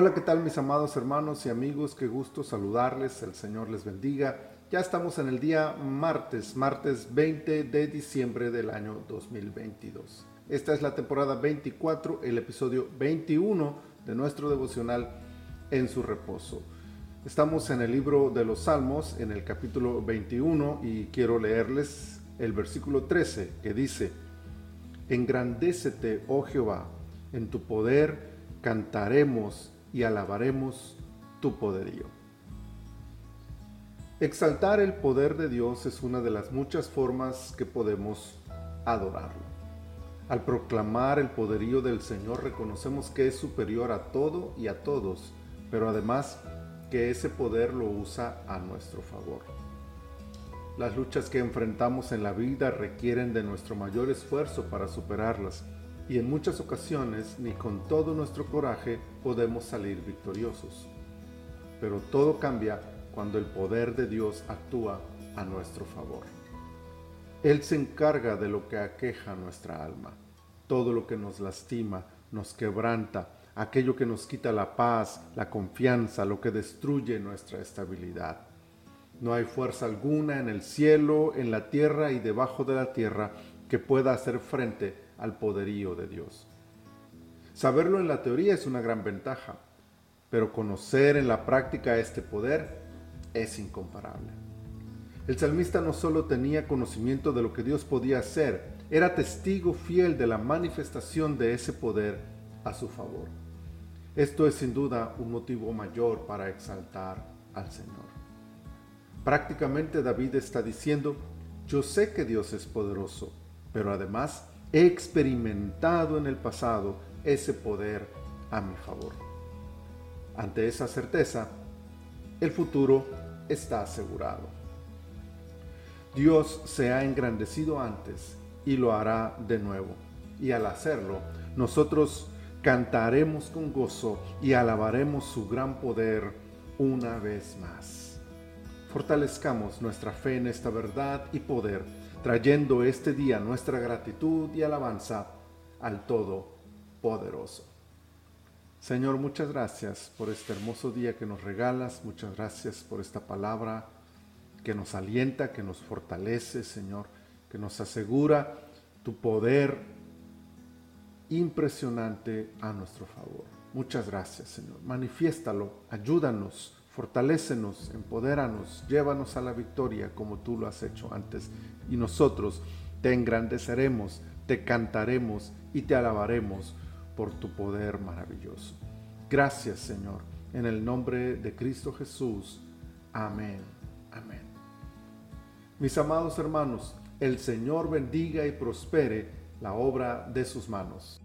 Hola, ¿qué tal mis amados hermanos y amigos? Qué gusto saludarles, el Señor les bendiga. Ya estamos en el día martes, martes 20 de diciembre del año 2022. Esta es la temporada 24, el episodio 21 de nuestro devocional en su reposo. Estamos en el libro de los Salmos, en el capítulo 21, y quiero leerles el versículo 13 que dice, Engrandécete, oh Jehová, en tu poder cantaremos y alabaremos tu poderío. Exaltar el poder de Dios es una de las muchas formas que podemos adorarlo. Al proclamar el poderío del Señor reconocemos que es superior a todo y a todos, pero además que ese poder lo usa a nuestro favor. Las luchas que enfrentamos en la vida requieren de nuestro mayor esfuerzo para superarlas y en muchas ocasiones ni con todo nuestro coraje podemos salir victoriosos. Pero todo cambia cuando el poder de Dios actúa a nuestro favor. Él se encarga de lo que aqueja nuestra alma, todo lo que nos lastima, nos quebranta, aquello que nos quita la paz, la confianza, lo que destruye nuestra estabilidad. No hay fuerza alguna en el cielo, en la tierra y debajo de la tierra que pueda hacer frente al poderío de Dios. Saberlo en la teoría es una gran ventaja, pero conocer en la práctica este poder es incomparable. El salmista no solo tenía conocimiento de lo que Dios podía hacer, era testigo fiel de la manifestación de ese poder a su favor. Esto es sin duda un motivo mayor para exaltar al Señor. Prácticamente David está diciendo, yo sé que Dios es poderoso, pero además he experimentado en el pasado ese poder a mi favor. Ante esa certeza, el futuro está asegurado. Dios se ha engrandecido antes y lo hará de nuevo. Y al hacerlo, nosotros cantaremos con gozo y alabaremos su gran poder una vez más fortalezcamos nuestra fe en esta verdad y poder, trayendo este día nuestra gratitud y alabanza al Todopoderoso. Señor, muchas gracias por este hermoso día que nos regalas, muchas gracias por esta palabra que nos alienta, que nos fortalece, Señor, que nos asegura tu poder impresionante a nuestro favor. Muchas gracias, Señor. Manifiéstalo, ayúdanos Fortalécenos, empodéranos, llévanos a la victoria como tú lo has hecho antes. Y nosotros te engrandeceremos, te cantaremos y te alabaremos por tu poder maravilloso. Gracias Señor, en el nombre de Cristo Jesús. Amén. Amén. Mis amados hermanos, el Señor bendiga y prospere la obra de sus manos.